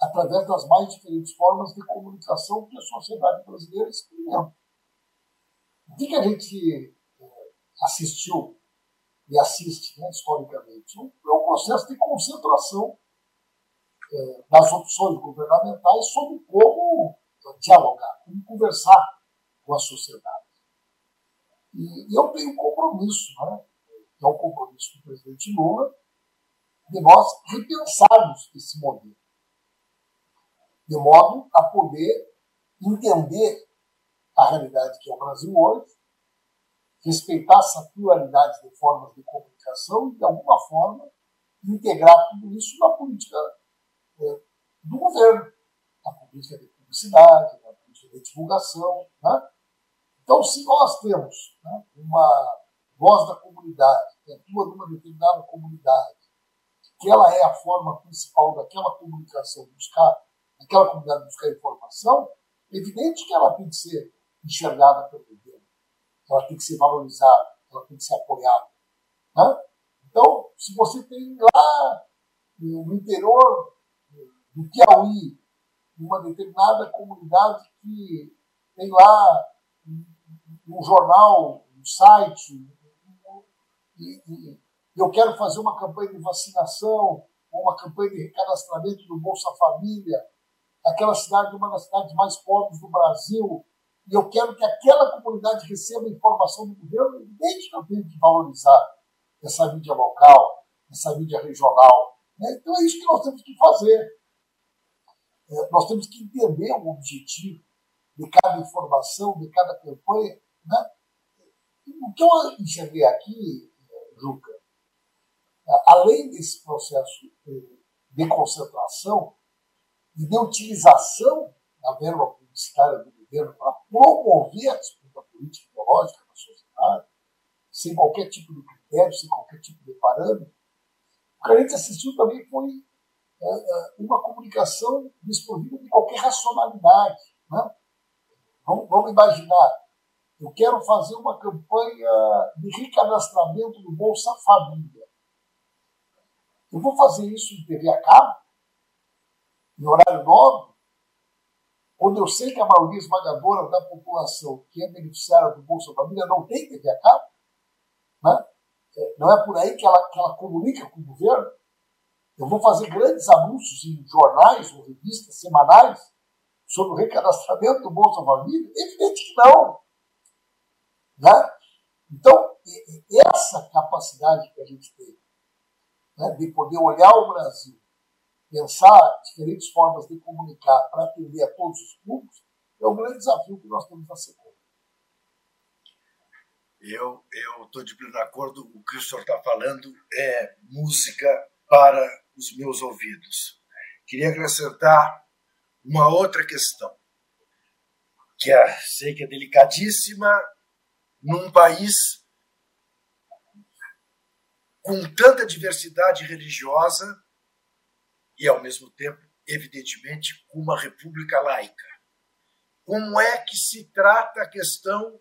através das mais diferentes formas de comunicação que a sociedade brasileira experimenta. O que, que a gente é, assistiu e assiste né, historicamente? É um processo de concentração é, das opções governamentais sobre como dialogar, como conversar com a sociedade. E eu tenho um compromisso, né, que é o um compromisso do presidente Lula, de nós repensarmos esse modelo, de modo a poder entender a realidade que é o Brasil hoje, respeitar essa pluralidade de formas de comunicação e, de alguma forma, integrar tudo isso na política é, do governo, na política de publicidade, na política de divulgação. Né? Então, se nós temos né, uma voz da comunidade, que atua numa determinada comunidade, que ela é a forma principal daquela comunicação, buscar, daquela comunidade buscar informação, é evidente que ela tem que ser enxergada pelo governo, ela tem que ser valorizada, ela tem que ser apoiada. Né? Então, se você tem lá no interior do Piauí, uma determinada comunidade que tem lá um jornal, um site, e, e eu quero fazer uma campanha de vacinação, ou uma campanha de recadastramento do Bolsa Família, aquela cidade é uma das cidades mais pobres do Brasil, e eu quero que aquela comunidade receba informação do governo, é evidente que eu tenho que valorizar essa mídia local, essa mídia regional. Né? Então é isso que nós temos que fazer. É, nós temos que entender o objetivo de cada informação, de cada campanha. Né? O que eu enxerguei aqui, Juca, além desse processo de concentração e de utilização da verba publicitária do para promover a disputa política e ideológica na sociedade, sem qualquer tipo de critério, sem qualquer tipo de parâmetro, o que a gente assistiu também foi é, é, uma comunicação desprovida de qualquer racionalidade. Né? Vamos, vamos imaginar, eu quero fazer uma campanha de recadastramento do Bolsa Família. Eu vou fazer isso em TV a cabo, em horário nobre, onde eu sei que a maioria esmagadora da população que é beneficiária do Bolsa Família não tem TV a cabo, né? É, não é por aí que ela, que ela comunica com o governo. Eu vou fazer grandes anúncios em jornais ou revistas semanais sobre o recadastramento do Bolsa Família? Evidente que não. Né? Então, essa capacidade que a gente tem né, de poder olhar o Brasil, pensar diferentes formas de comunicar para atender a todos os públicos, é um grande desafio que nós temos a ser eu estou de pleno acordo. O que o senhor está falando é música para os meus ouvidos. Queria acrescentar uma outra questão, que é, sei que é delicadíssima, num país com tanta diversidade religiosa e, ao mesmo tempo, evidentemente, uma república laica. Como é que se trata a questão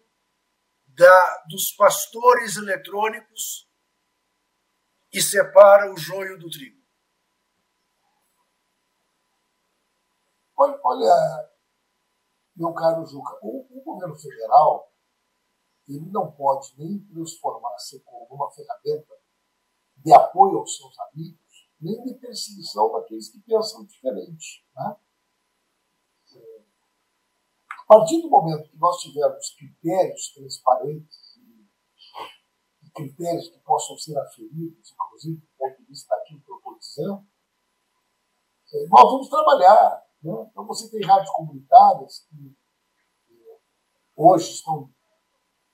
da, dos pastores eletrônicos e separa o joio do trigo. Olha, olha meu caro Juca, o, o, governo federal ele não pode nem transformar-se como uma ferramenta de apoio aos seus amigos, nem de perseguição daqueles que pensam diferente. Né? A partir do momento que nós tivermos critérios transparentes e critérios que possam ser aferidos, inclusive do ponto de vista daquilo que eu estou dizendo, é, nós vamos trabalhar. Né? Então, você tem rádios comunitárias que hoje estão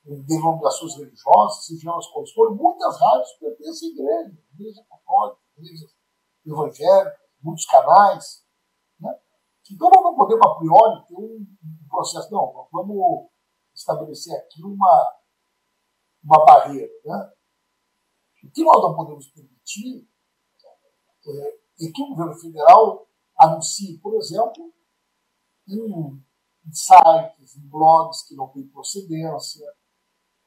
em denominações religiosas, sejam elas quais forem, muitas rádios pertencem à igreja, igreja católica, igrejas evangélicas, muitos canais. Né? Então, nós não podemos, a priori, ter um processo. Não, vamos estabelecer aqui uma, uma barreira. Né? O que nós não podemos permitir é, é que o governo federal anuncie, por exemplo, em sites, em blogs que não têm procedência,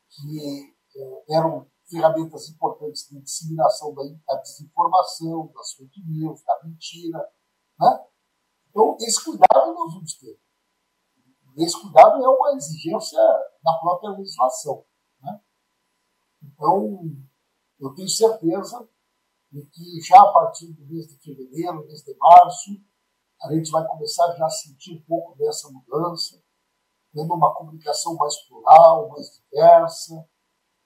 que é, eram ferramentas importantes de disseminação da, desinformação, das fake news, da mentira. Né? Então, esse cuidado nós vamos ter. Esse cuidado é uma exigência da própria legislação. Né? Então, eu tenho certeza de que já a partir do mês de fevereiro, mês de março, a gente vai começar já a sentir um pouco dessa mudança, tendo uma comunicação mais plural, mais diversa,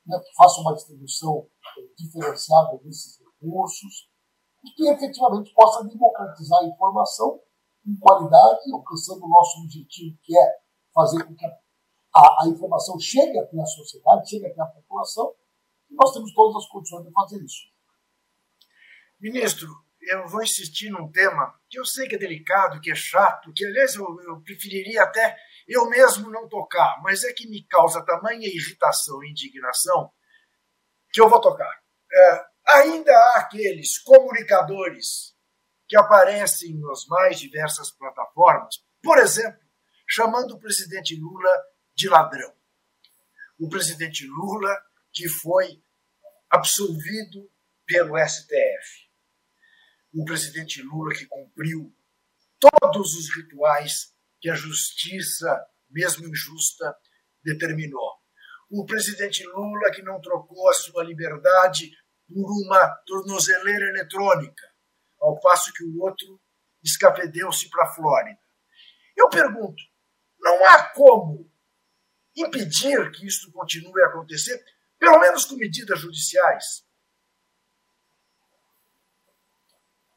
né, que faça uma distribuição diferenciada desses recursos e que efetivamente possa democratizar a informação em qualidade, alcançando o nosso objetivo, que é fazer com que a, a informação chegue até a sociedade, chegue até a população, e nós temos todas as condições de fazer isso. Ministro, eu vou insistir num tema que eu sei que é delicado, que é chato, que aliás eu, eu preferiria até eu mesmo não tocar, mas é que me causa tamanha irritação e indignação que eu vou tocar. É, ainda há aqueles comunicadores que aparecem nas mais diversas plataformas, por exemplo, chamando o presidente Lula de ladrão. O presidente Lula que foi absolvido pelo STF. O presidente Lula que cumpriu todos os rituais que a justiça, mesmo injusta, determinou. O presidente Lula, que não trocou a sua liberdade por uma tornozeleira eletrônica, ao passo que o outro escapedeu-se para a Flórida. Eu pergunto: não há como impedir que isso continue a acontecer, pelo menos com medidas judiciais?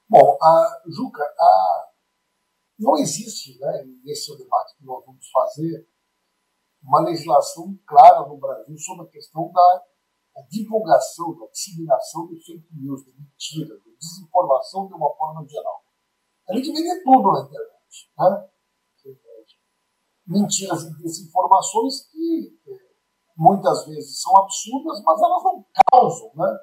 Bom, a, Juca, a, não existe, né, e esse é o debate que nós vamos fazer, uma legislação clara no Brasil sobre a questão da, divulgação, da disseminação de fake news, de mentira, de desinformação de uma forma geral. A gente vê tudo na internet. Né? Mentiras e desinformações que é, muitas vezes são absurdas, mas elas não causam né,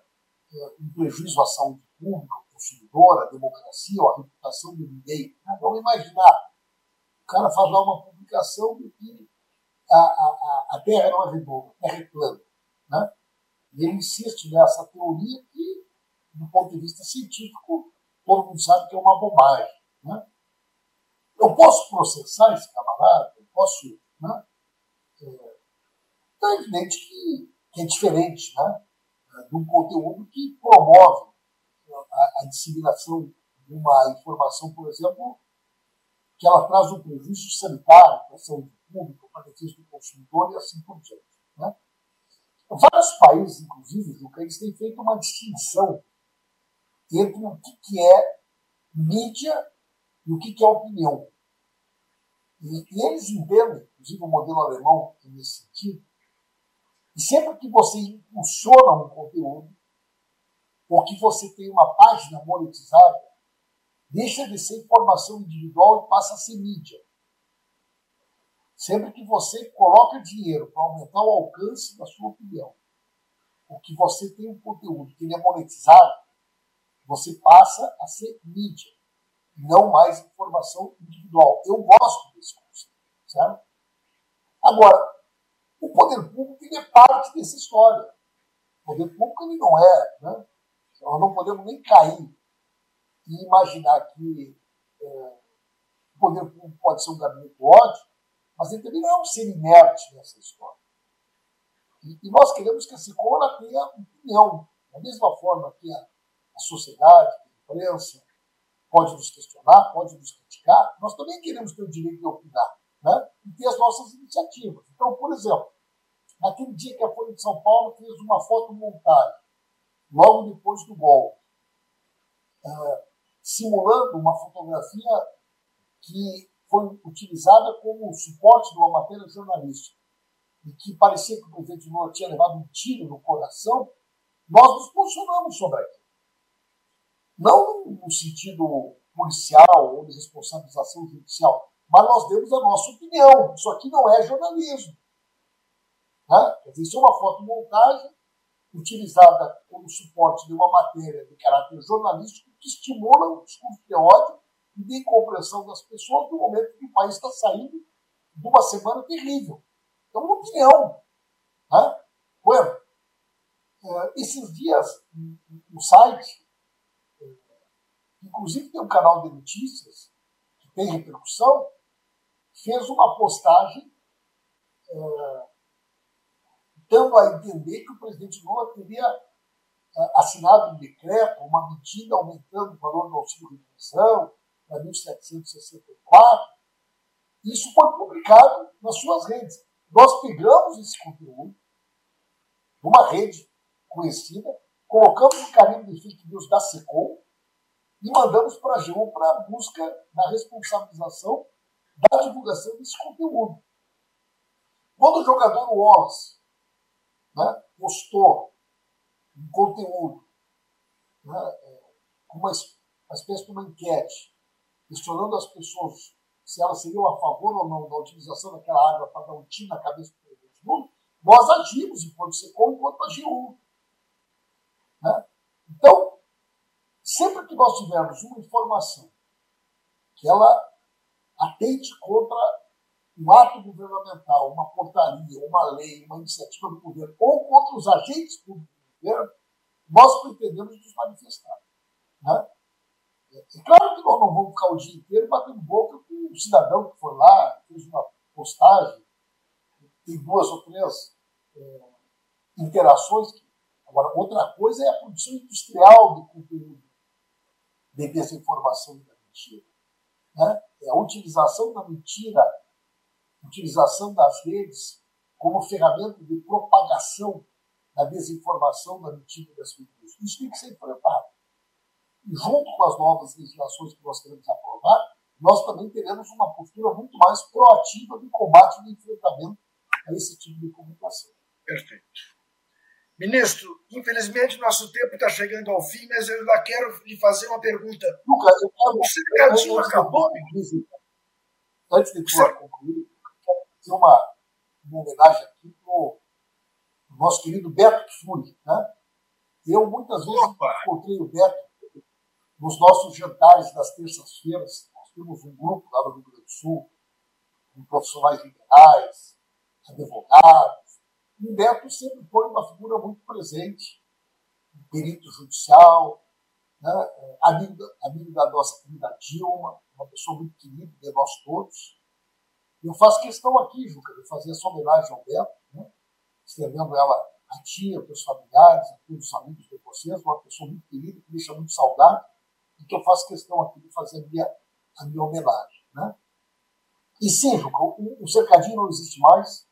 é, um prejuízo à saúde pública, consumidor, a democracia ou a reputação de ninguém. Vamos imaginar, o cara faz lá uma publicação de que a, a, a Terra não é redonda, a Terra é plana. Né? E ele insiste nessa teoria que, do ponto de vista científico, todo mundo sabe que é uma bobagem. Né? Eu posso processar esse camarada, eu posso. Né? É, então é evidente que, que é diferente né? de um conteúdo que promove a, a disseminação de uma informação, por exemplo, que ela traz um prejuízo sanitário para a saúde pública, para a defesa do consumidor e assim por diante. Né? Vários países, inclusive, Juca, eles têm feito uma distinção entre o que, é mídia e o que, que é opinião. E, e eles entendem, inclusive o modelo alemão nesse sentido, e sempre que você impulsiona um conteúdo, ou que você tem uma página monetizada, deixa de ser informação individual e passa a ser mídia. Sempre que você coloca dinheiro para aumentar o alcance da sua opinião, ou que você tem um conteúdo que ele é monetizado, você passa a ser mídia, não mais informação individual. Eu gosto desse conceito, certo? Agora, o poder público ele é parte dessa história. O poder público ele não é, né? Nós não podemos nem cair e imaginar que é, o poder público pode ser um gabinete ódio, mas ele também não é um ser inerte nessa história. E, e nós queremos que a SICOM tenha opinião, da mesma forma que a, a sociedade, a imprensa, pode nos questionar, pode nos criticar, nós também queremos ter o direito de opinar né? e ter as nossas iniciativas. Então, por exemplo, naquele dia que a Folha de São Paulo fez uma fotomontagem logo depois do golpe, uh, simulando uma fotografia que foi utilizada como suporte de uma matéria jornalística e que parecia que o presidente Lula tinha levado um tiro no coração, nós nos posicionamos sobre aquilo. Não no sentido policial ou de responsabilização judicial, mas nós demos a nossa opinião. Isso aqui não é jornalismo. Né? Isso é uma fotomontagem utilizada como suporte de uma matéria de caráter jornalístico que estimula o discurso de ódio e de incompreensão das pessoas no momento que o país está saindo de uma semana terrível. É uma opinião. Né? Bueno, Uh, esses dias, no site, inclusive tem um canal de notícias que tem repercussão, fez uma postagem uh, dando a entender que o presidente Lula teria assinado um decreto, uma medida aumentando o valor do auxílio redenção para 1.764. Isso foi publicado nas suas redes. Nós pegamos esse conteúdo numa rede conhecida, colocamos o carimbo de fake news da SECOM e mandamos para a GEU para a busca da responsabilização da divulgação desse conteúdo. Quando o jogador Wallace né, postou um conteúdo né, é, uma, uma espécie de uma enquete, questionando as pessoas se elas seriam a favor ou não da utilização daquela água para dar um tiro na cabeça do presidente Lula, nós agimos enquanto SECOM, enquanto agiu. Né? Então, sempre que nós tivermos uma informação que ela atente contra um ato governamental, uma portaria, uma lei, uma iniciativa do governo, ou contra os agentes públicos do governo, nós pretendemos nos manifestar. Né? É claro que nós não vamos ficar o dia inteiro batendo boca com um cidadão que foi lá, fez uma postagem, tem duas ou três é, interações. Agora, outra coisa é a produção industrial de conteúdo de desinformação e da mentira. Né? É a utilização da mentira, utilização das redes como ferramenta de propagação da desinformação, da mentira e das fake news. Isso tem que ser enfrentado. E junto com as novas legislações que nós queremos aprovar, nós também teremos uma postura muito mais proativa de combate e de enfrentamento a esse tipo de comunicação. Perfeito. Ministro, infelizmente nosso tempo está chegando ao fim, mas eu ainda quero lhe fazer uma pergunta. Lucas, eu quero, o cercadinho acabou? Antes de eu concluir, fazer uma, uma homenagem aqui para o nosso querido Beto Kifuri. Né? Eu muitas vezes Opa. encontrei o Beto nos nossos jantares das terças-feiras. Nós temos um grupo lá no Rio Grande do Sul, com profissionais liberais, advogados, e o Neto sempre foi uma figura muito presente, um perito judicial, né, amigo, amigo da nossa querida Dilma, uma pessoa muito querida de nós todos. Eu faço questão aqui, Juca, de fazer essa homenagem ao Beto, né, estendendo ela a tia, aos familiares, a todos os amigos de vocês, uma pessoa muito querida, que deixa muito saudade, e que eu faço questão aqui de fazer a minha, a minha homenagem. Né? E sim, Juca, o, o cercadinho não existe mais,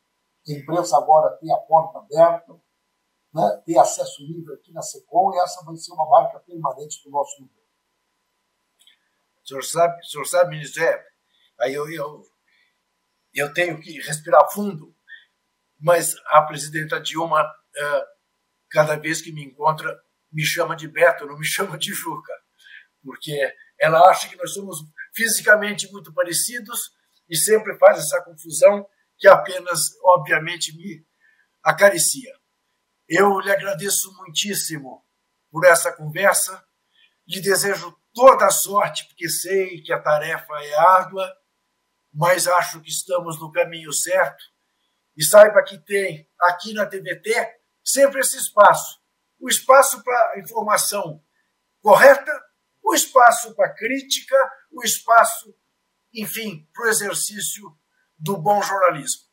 a imprensa agora tem a porta aberta, né, tem acesso livre aqui na SECOM e essa vai ser uma marca permanente do nosso governo. O senhor sabe, o senhor sabe, ministro, aí eu, eu, eu tenho que respirar fundo, mas a presidenta Dilma, é, cada vez que me encontra, me chama de Beto, não me chama de Juca, porque ela acha que nós somos fisicamente muito parecidos e sempre faz essa confusão que apenas, obviamente, me acaricia. Eu lhe agradeço muitíssimo por essa conversa, lhe desejo toda a sorte, porque sei que a tarefa é árdua, mas acho que estamos no caminho certo. E saiba que tem aqui na TVT sempre esse espaço o espaço para informação correta, o espaço para crítica, o espaço, enfim, para o exercício do bom jornalismo.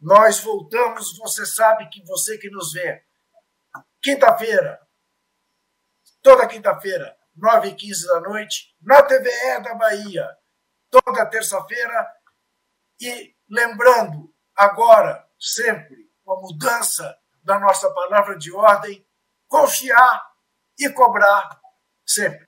Nós voltamos, você sabe que você que nos vê, quinta-feira, toda quinta-feira, 9 e 15 da noite, na TVE da Bahia, toda terça-feira, e lembrando agora, sempre, a mudança da nossa palavra de ordem, confiar e cobrar sempre.